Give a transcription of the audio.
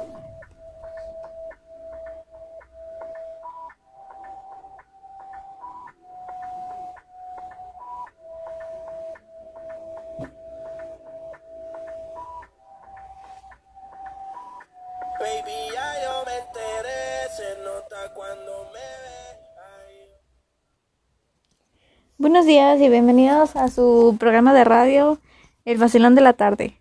Baby, me nota cuando me ve. Buenos días y bienvenidos a su programa de radio El Vacilón de la Tarde.